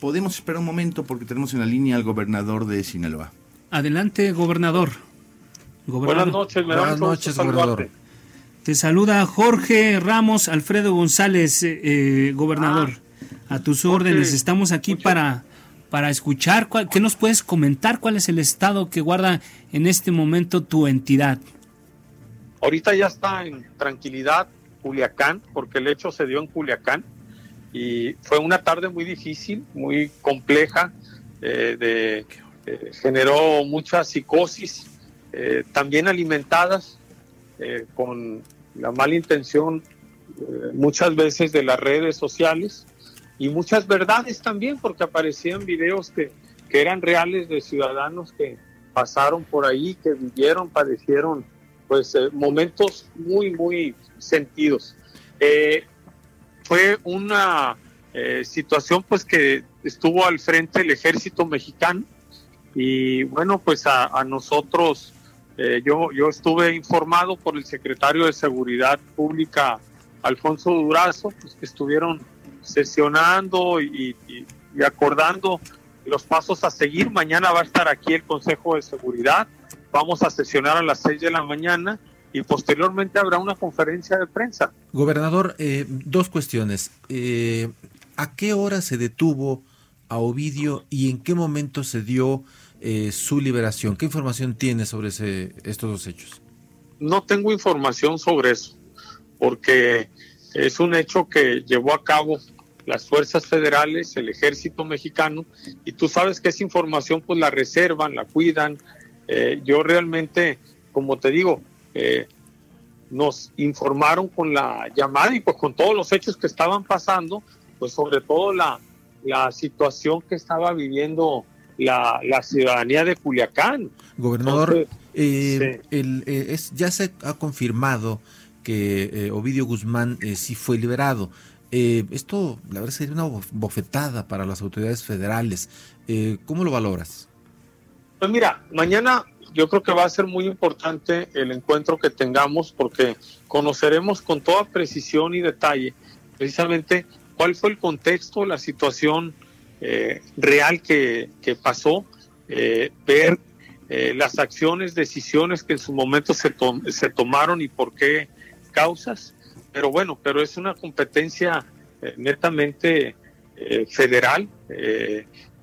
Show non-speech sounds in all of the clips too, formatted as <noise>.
Podemos esperar un momento porque tenemos en la línea al gobernador de Sinaloa. Adelante, gobernador. Buenas noches, me Buenas noches, gobernador. Te saluda Jorge Ramos Alfredo González, eh, eh, gobernador. a tus órdenes, estamos aquí para, para escuchar. cuál- ¿Qué nos puedes comentar? ¿Cuál es el estado que guarda en este momento tu entidad? Ahorita ya está en tranquilidad Culiacán, porque el hecho se dio en Culiacán y fue una tarde muy difícil, muy compleja, eh, de, eh, generó mucha psicosis, eh, también alimentadas eh, con la mala intención eh, muchas veces de las redes sociales y muchas verdades también, porque aparecían videos que, que eran reales de ciudadanos que pasaron por ahí, que vivieron, padecieron pues eh, momentos muy, muy sentidos. Fue una eh, situación pues que estuvo al frente el ejército mexicano. Y bueno, pues a, nosotros, eh, yo, yo estuve informado por el secretario de Seguridad Pública, Alfonso Durazo, pues que estuvieron sesionando y, y- acordando los pasos a seguir. Mañana va a estar aquí el Consejo de Seguridad, vamos a sesionar a las 6 de la mañana y posteriormente habrá una conferencia de prensa. Gobernador, eh, dos cuestiones. Eh, ¿A qué hora se detuvo a Ovidio y en qué momento se dio eh, su liberación? ¿Qué información tiene sobre ese- estos dos hechos? no tengo información sobre eso, porque es un hecho que llevó a cabo las fuerzas federales, el ejército mexicano, y tú sabes que esa información pues la reservan, la cuidan. Eh, yo realmente, como te digo, eh, nos informaron con la llamada y pues con todos los hechos que estaban pasando, pues sobre todo la, la situación que estaba viviendo la, la ciudadanía de Culiacán. Gobernador, Entonces, eh, el, eh, es, ya se ha confirmado que Ovidio Guzmán sí fue liberado. Esto, la verdad, sería una bof- bofetada para las autoridades federales. ¿Cómo lo valoras? Pues mira, mañana yo creo que va a ser muy importante el encuentro que tengamos porque conoceremos con toda precisión y detalle precisamente cuál fue el contexto, la situación eh, real que, que pasó, eh, ver eh, las acciones, decisiones que en su momento se, se tomaron y por qué causas. Pero bueno, pero es una competencia netamente federal,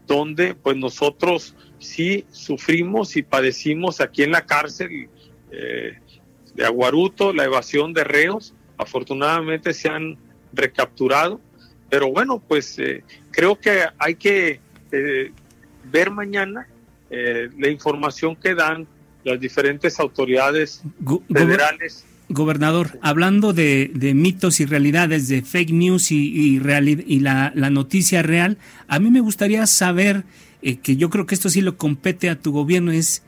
donde pues nosotros sí sufrimos y padecimos aquí en la cárcel eh, de Aguaruto la evasión de reos. Afortunadamente se han recapturado, pero bueno, pues eh, creo que hay que eh, ver mañana la información que dan las diferentes autoridades federales. Gobernador, hablando de, de mitos y realidades, de fake news y, y, reali- y la, la noticia real, a mí me gustaría saber, eh, que yo creo que esto sí lo compete a tu gobierno, es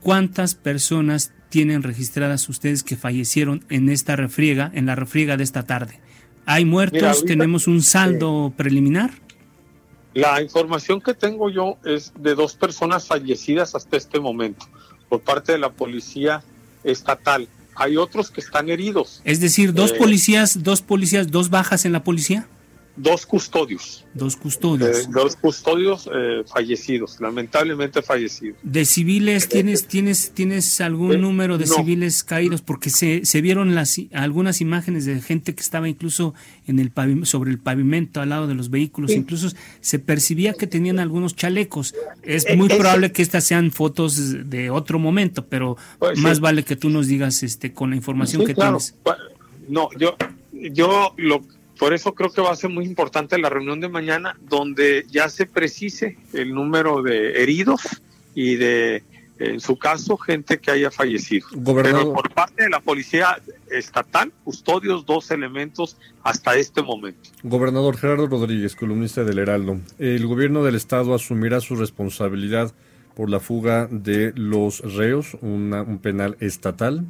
cuántas personas tienen registradas ustedes que fallecieron en esta refriega, en la refriega de esta tarde. ¿Hay muertos? Mira, ahorita- ¿Tenemos un saldo preliminar? La información que tengo yo es de dos personas fallecidas hasta este momento por parte de la policía estatal. Hay otros que están heridos, Es decir, dos Eh, policías, dos policías, dos bajas en la policía, dos custodios, dos eh, custodios. dos custodios eh, fallecidos, lamentablemente fallecidos. De civiles, ¿tienes, tienes, tienes algún Eh, número de no. civiles caídos? Porque se, se vieron las, algunas imágenes de gente que estaba incluso en el pavim- sobre el pavimento al lado de los vehículos. Sí. Incluso se percibía que tenían algunos chalecos. Es Eh, muy probable que estas sean fotos de otro momento, pero Pues, más sí. vale que tú nos digas este con la información Sí, que claro. tienes. No, yo, yo lo, por eso creo que va a ser muy importante la reunión de mañana, donde ya se precise el número de heridos y de en su caso, gente que haya fallecido. Gobernador. Pero por parte de la policía estatal, custodios dos elementos hasta este momento. Gobernador Gerardo Rodríguez, columnista del Heraldo. El gobierno del estado asumirá su responsabilidad por la fuga de los reos, una, un penal estatal.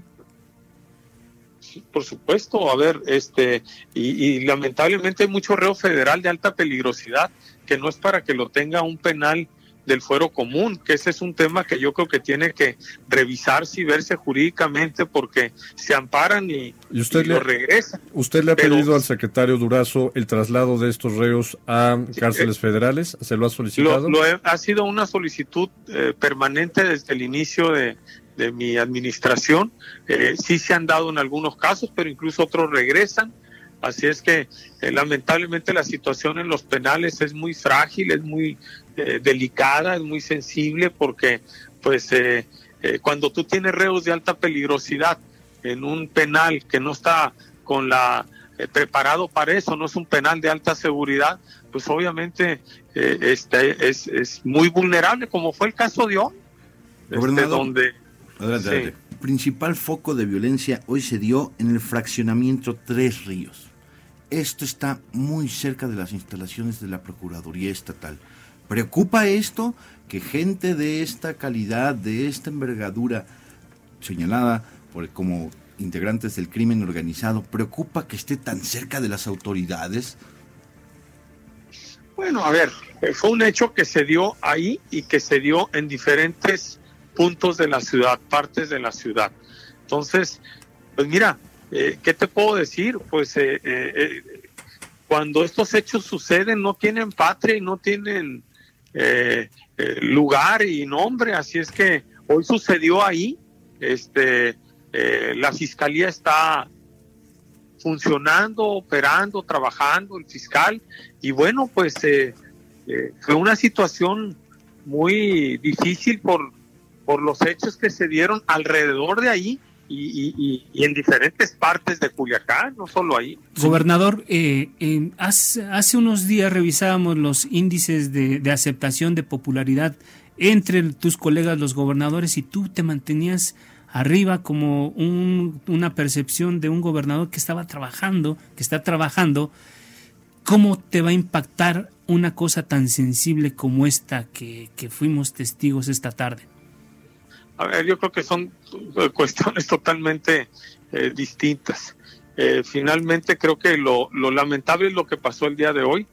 Sí, por supuesto, a ver, este, y, y lamentablemente hay mucho reo federal de alta peligrosidad que no es para que lo tenga un penal del fuero común, que ese es un tema que yo creo que tiene que revisarse y verse jurídicamente porque se amparan y, ¿Y usted y le- lo regresan. ¿Usted le ha Pero- pedido al secretario Durazo el traslado de estos reos a cárceles federales? ¿Se lo ha solicitado? Lo, lo he- ha sido una solicitud eh, permanente desde el inicio de, de mi administración. Eh, sí se han dado en algunos casos, pero incluso otros regresan. Así es que eh, lamentablemente la situación en los penales es muy frágil, es muy eh, delicada, es muy sensible porque pues eh, eh, cuando tú tienes reos de alta peligrosidad en un penal que no está con la preparado para eso, no es un penal de alta seguridad, pues obviamente este es, es muy vulnerable, como fue el caso de hoy, este, donde Adelante, Sí. adelante. Principal foco de violencia hoy se dio en el fraccionamiento Tres Ríos. Esto está muy cerca de las instalaciones de la Procuraduría Estatal. ¿Preocupa esto que gente de esta calidad, de esta envergadura señalada por, como integrantes del crimen organizado, preocupa que esté tan cerca de las autoridades? Bueno, a ver, eh, fue un hecho que se dio ahí y que se dio en diferentes puntos de la ciudad, partes de la ciudad. Entonces, pues mira, eh, ¿qué te puedo decir? Pues eh, eh, eh, cuando estos hechos suceden no tienen patria y no tienen eh, lugar y nombre, así es que hoy sucedió ahí, este, la fiscalía está funcionando, operando, trabajando, el fiscal, y bueno, pues fue una situación muy difícil por, por los hechos que se dieron alrededor de ahí y, en diferentes partes de Culiacán, no solo ahí. Gobernador, eh, eh, hace, hace unos días revisábamos los índices de, aceptación de popularidad entre tus colegas los gobernadores y tú te mantenías arriba como un- una percepción de un gobernador que estaba trabajando, que está trabajando. ¿Cómo te va a impactar una cosa tan sensible como esta que fuimos testigos esta tarde? A ver, yo creo que son eh, cuestiones <laughs> totalmente eh, distintas. Eh, finalmente creo que lo, lamentable es lo que pasó el día de hoy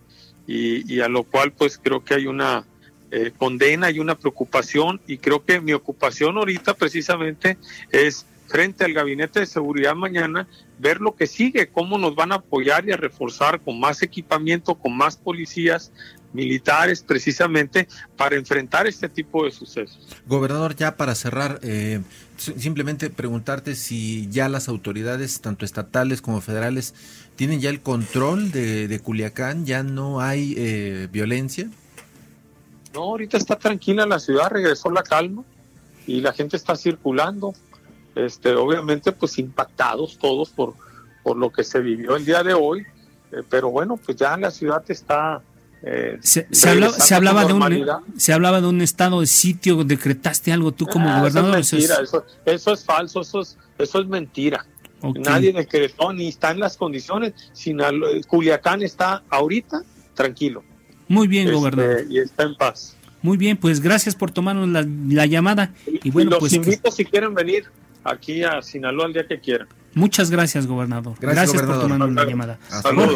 y, y a lo cual pues creo que hay una eh, condena y una preocupación y creo que mi ocupación ahorita precisamente es frente al gabinete de seguridad mañana ver lo que sigue, cómo nos van a apoyar y a reforzar con más equipamiento, con más policías militares precisamente para enfrentar este tipo de sucesos. Gobernador, ya para cerrar, eh, si- simplemente preguntarte si ya las autoridades, tanto estatales como federales, tienen ya el control de, de Culiacán, ya no hay eh, violencia. No, ahorita está tranquila la ciudad, regresó la calma y la gente está circulando. Este, obviamente, pues impactados todos por, por lo que se vivió el día de hoy, eh, pero bueno, pues ya la ciudad está. Eh, Se, se hablaba, se, hablaba de un, se hablaba de un estado de sitio, decretaste algo tú como Ah, gobernador. Eso eso es mentira, eso, eso es falso, eso es, eso es mentira. Nadie decretó ni está en las condiciones. Sinalo- Culiacán está ahorita tranquilo Muy bien, este, gobernador. y está en paz. Muy bien, pues gracias por tomarnos la, la llamada. Y bueno, los pues que- invito si quieren venir aquí a Sinaloa el día que quieran. muchas gracias, gobernador. Gracias, Gracias, gobernador. por tomarnos la llamada. Hasta luego.